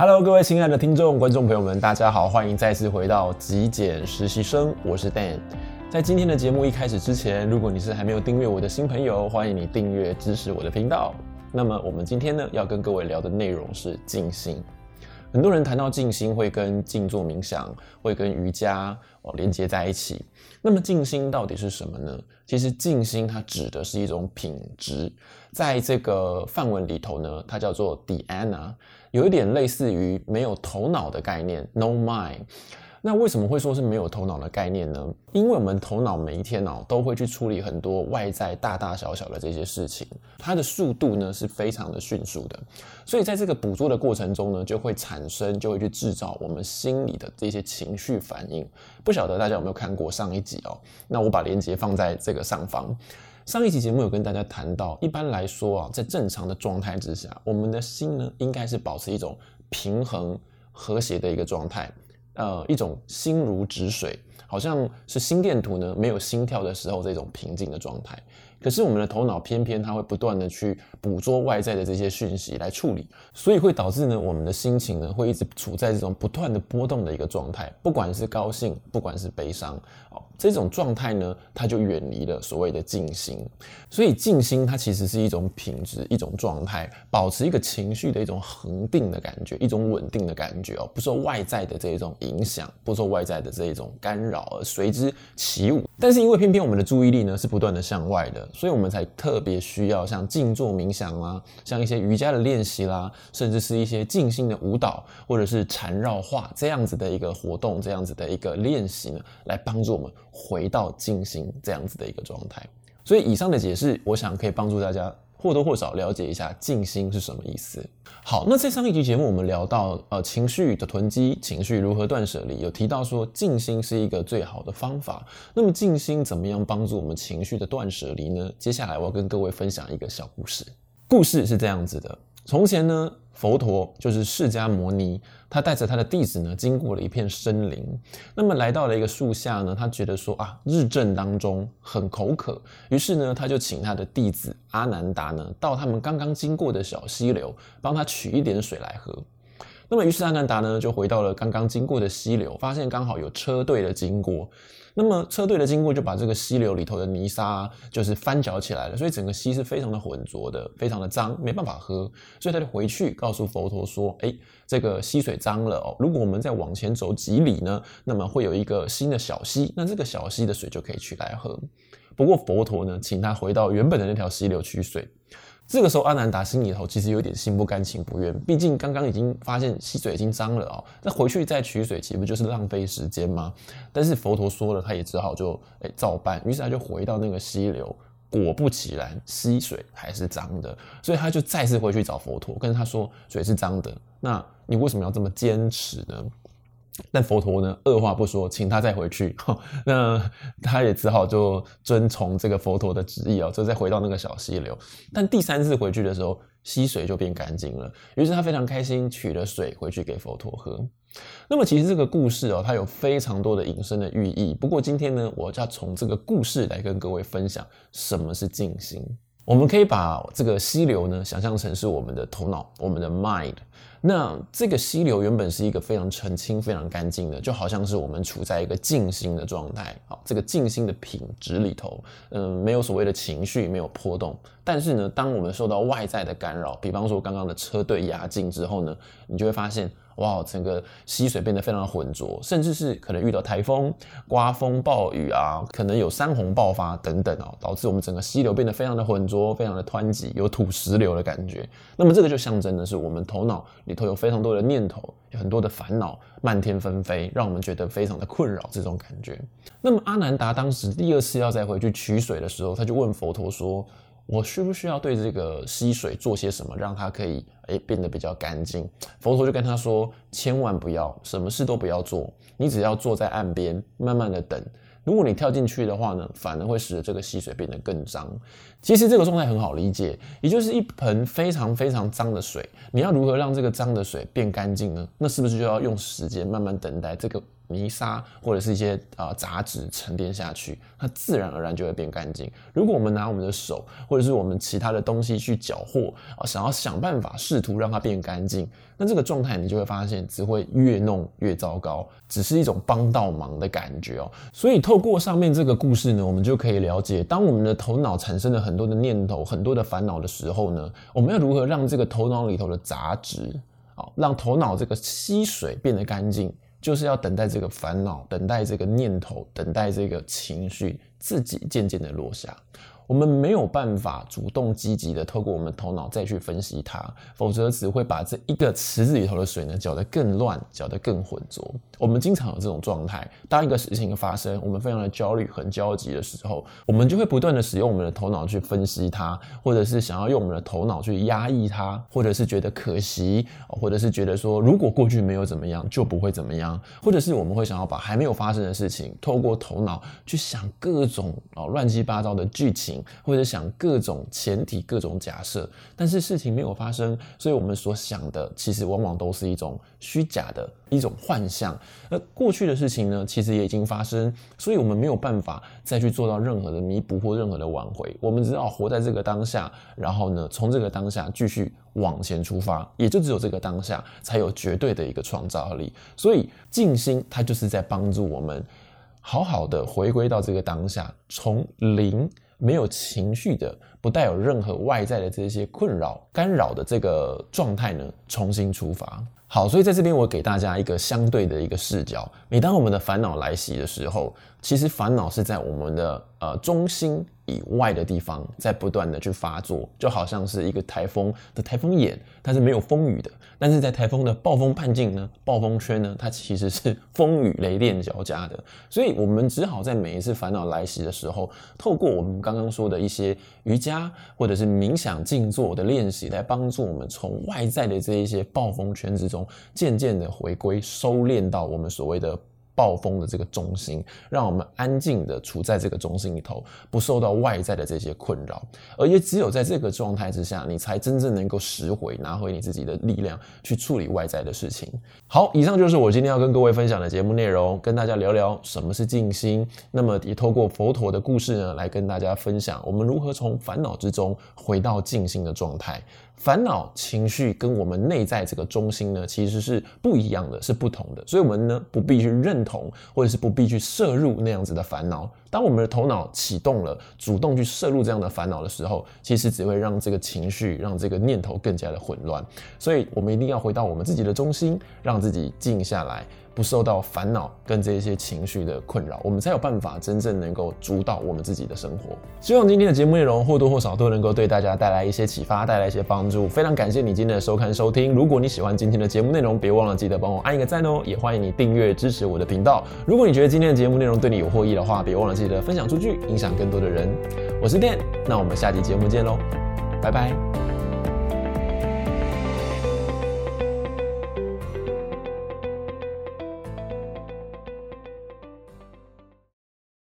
Hello，各位亲爱的听众、观众朋友们，大家好，欢迎再次回到极简实习生，我是 Dan。在今天的节目一开始之前，如果你是还没有订阅我的新朋友，欢迎你订阅支持我的频道。那么我们今天呢，要跟各位聊的内容是静心。很多人谈到静心，会跟静坐冥想，会跟瑜伽哦连接在一起。那么静心到底是什么呢？其实静心它指的是一种品质，在这个梵文里头呢，它叫做 d i a n a。有一点类似于没有头脑的概念，no mind。那为什么会说是没有头脑的概念呢？因为我们头脑每一天哦都会去处理很多外在大大小小的这些事情，它的速度呢是非常的迅速的，所以在这个捕捉的过程中呢，就会产生，就会去制造我们心里的这些情绪反应。不晓得大家有没有看过上一集哦？那我把链接放在这个上方。上一期节目有跟大家谈到，一般来说啊，在正常的状态之下，我们的心呢，应该是保持一种平衡、和谐的一个状态，呃，一种心如止水，好像是心电图呢没有心跳的时候这种平静的状态。可是我们的头脑偏偏它会不断的去捕捉外在的这些讯息来处理，所以会导致呢我们的心情呢会一直处在这种不断的波动的一个状态，不管是高兴，不管是悲伤，哦，这种状态呢它就远离了所谓的静心。所以静心它其实是一种品质，一种状态，保持一个情绪的一种恒定的感觉，一种稳定的感觉哦，不受外在的这一种影响，不受外在的这一种干扰而随之起舞。但是因为偏偏我们的注意力呢是不断的向外的。所以，我们才特别需要像静坐冥想啦，像一些瑜伽的练习啦，甚至是一些静心的舞蹈，或者是缠绕画这样子的一个活动，这样子的一个练习呢，来帮助我们回到静心这样子的一个状态。所以，以上的解释，我想可以帮助大家。或多或少了解一下静心是什么意思。好，那在上一集节目我们聊到呃情绪的囤积，情绪如何断舍离，有提到说静心是一个最好的方法。那么静心怎么样帮助我们情绪的断舍离呢？接下来我要跟各位分享一个小故事。故事是这样子的：从前呢。佛陀就是释迦牟尼，他带着他的弟子呢，经过了一片森林，那么来到了一个树下呢，他觉得说啊，日正当中很口渴，于是呢，他就请他的弟子阿难达呢，到他们刚刚经过的小溪流，帮他取一点水来喝。那么于是阿难达呢，就回到了刚刚经过的溪流，发现刚好有车队的经过。那么车队的经过就把这个溪流里头的泥沙就是翻搅起来了，所以整个溪是非常的浑浊的，非常的脏，没办法喝。所以他就回去告诉佛陀说：“哎，这个溪水脏了哦，如果我们再往前走几里呢，那么会有一个新的小溪，那这个小溪的水就可以取来喝。不过佛陀呢，请他回到原本的那条溪流取水。”这个时候，阿难达心里头其实有点心不甘情不愿，毕竟刚刚已经发现溪水已经脏了哦，那回去再取水，岂不就是浪费时间吗？但是佛陀说了，他也只好就诶照办，于是他就回到那个溪流，果不其然，溪水还是脏的，所以他就再次回去找佛陀，跟他说水是脏的，那你为什么要这么坚持呢？但佛陀呢，二话不说，请他再回去。那他也只好就遵从这个佛陀的旨意哦，就再回到那个小溪流。但第三次回去的时候，溪水就变干净了。于是他非常开心，取了水回去给佛陀喝。那么其实这个故事哦，它有非常多的隐身的寓意。不过今天呢，我就要从这个故事来跟各位分享什么是静心。我们可以把这个溪流呢，想象成是我们的头脑，我们的 mind。那这个溪流原本是一个非常澄清、非常干净的，就好像是我们处在一个静心的状态。好，这个静心的品质里头，嗯，没有所谓的情绪，没有波动。但是呢，当我们受到外在的干扰，比方说刚刚的车队压境之后呢，你就会发现。哇，整个溪水变得非常的浑浊，甚至是可能遇到台风、刮风暴雨啊，可能有山洪爆发等等哦，导致我们整个溪流变得非常的浑浊、非常的湍急，有土石流的感觉。那么这个就象征的是我们头脑里头有非常多的念头，有很多的烦恼，漫天纷飞，让我们觉得非常的困扰。这种感觉。那么阿难达当时第二次要再回去取水的时候，他就问佛陀说。我需不需要对这个溪水做些什么，让它可以诶变得比较干净？佛陀就跟他说：千万不要，什么事都不要做，你只要坐在岸边，慢慢的等。如果你跳进去的话呢，反而会使得这个溪水变得更脏。其实这个状态很好理解，也就是一盆非常非常脏的水，你要如何让这个脏的水变干净呢？那是不是就要用时间慢慢等待这个泥沙或者是一些啊、呃、杂质沉淀下去，它自然而然就会变干净。如果我们拿我们的手或者是我们其他的东西去搅和啊，想要想办法试图让它变干净，那这个状态你就会发现只会越弄越糟糕，只是一种帮倒忙的感觉哦。所以透过上面这个故事呢，我们就可以了解，当我们的头脑产生了很多的念头、很多的烦恼的时候呢，我们要如何让这个头脑里头的杂质。好，让头脑这个吸水变得干净，就是要等待这个烦恼，等待这个念头，等待这个情绪自己渐渐的落下。我们没有办法主动积极的透过我们头脑再去分析它，否则只会把这一个池子里头的水呢搅得更乱，搅得更浑浊。我们经常有这种状态，当一个事情发生，我们非常的焦虑、很焦急的时候，我们就会不断的使用我们的头脑去分析它，或者是想要用我们的头脑去压抑它，或者是觉得可惜，或者是觉得说如果过去没有怎么样，就不会怎么样，或者是我们会想要把还没有发生的事情，透过头脑去想各种啊乱七八糟的剧情。或者想各种前提、各种假设，但是事情没有发生，所以我们所想的其实往往都是一种虚假的一种幻象。而过去的事情呢，其实也已经发生，所以我们没有办法再去做到任何的弥补或任何的挽回。我们只要活在这个当下，然后呢，从这个当下继续往前出发，也就只有这个当下才有绝对的一个创造力。所以静心，它就是在帮助我们好好的回归到这个当下，从零。没有情绪的，不带有任何外在的这些困扰干扰的这个状态呢，重新出发。好，所以在这边我给大家一个相对的一个视角。每当我们的烦恼来袭的时候，其实烦恼是在我们的呃中心以外的地方在不断的去发作，就好像是一个台风的台风眼，它是没有风雨的。但是在台风的暴风半径呢，暴风圈呢，它其实是风雨雷电交加的。所以我们只好在每一次烦恼来袭的时候，透过我们刚刚说的一些瑜伽或者是冥想静坐的练习，来帮助我们从外在的这一些暴风圈之中，渐渐的回归收敛到我们所谓的。暴风的这个中心，让我们安静的处在这个中心里头，不受到外在的这些困扰，而也只有在这个状态之下，你才真正能够拾回、拿回你自己的力量，去处理外在的事情。好，以上就是我今天要跟各位分享的节目内容，跟大家聊聊什么是静心。那么也透过佛陀的故事呢，来跟大家分享我们如何从烦恼之中回到静心的状态。烦恼情绪跟我们内在这个中心呢，其实是不一样的，是不同的。所以，我们呢不必去认同，或者是不必去摄入那样子的烦恼。当我们的头脑启动了，主动去摄入这样的烦恼的时候，其实只会让这个情绪、让这个念头更加的混乱。所以，我们一定要回到我们自己的中心，让自己静下来。不受到烦恼跟这些情绪的困扰，我们才有办法真正能够主导我们自己的生活。希望今天的节目内容或多或少都能够对大家带来一些启发，带来一些帮助。非常感谢你今天的收看收听。如果你喜欢今天的节目内容，别忘了记得帮我按一个赞哦，也欢迎你订阅支持我的频道。如果你觉得今天的节目内容对你有获益的话，别忘了记得分享出去，影响更多的人。我是 Dan，那我们下期节目见喽，拜拜。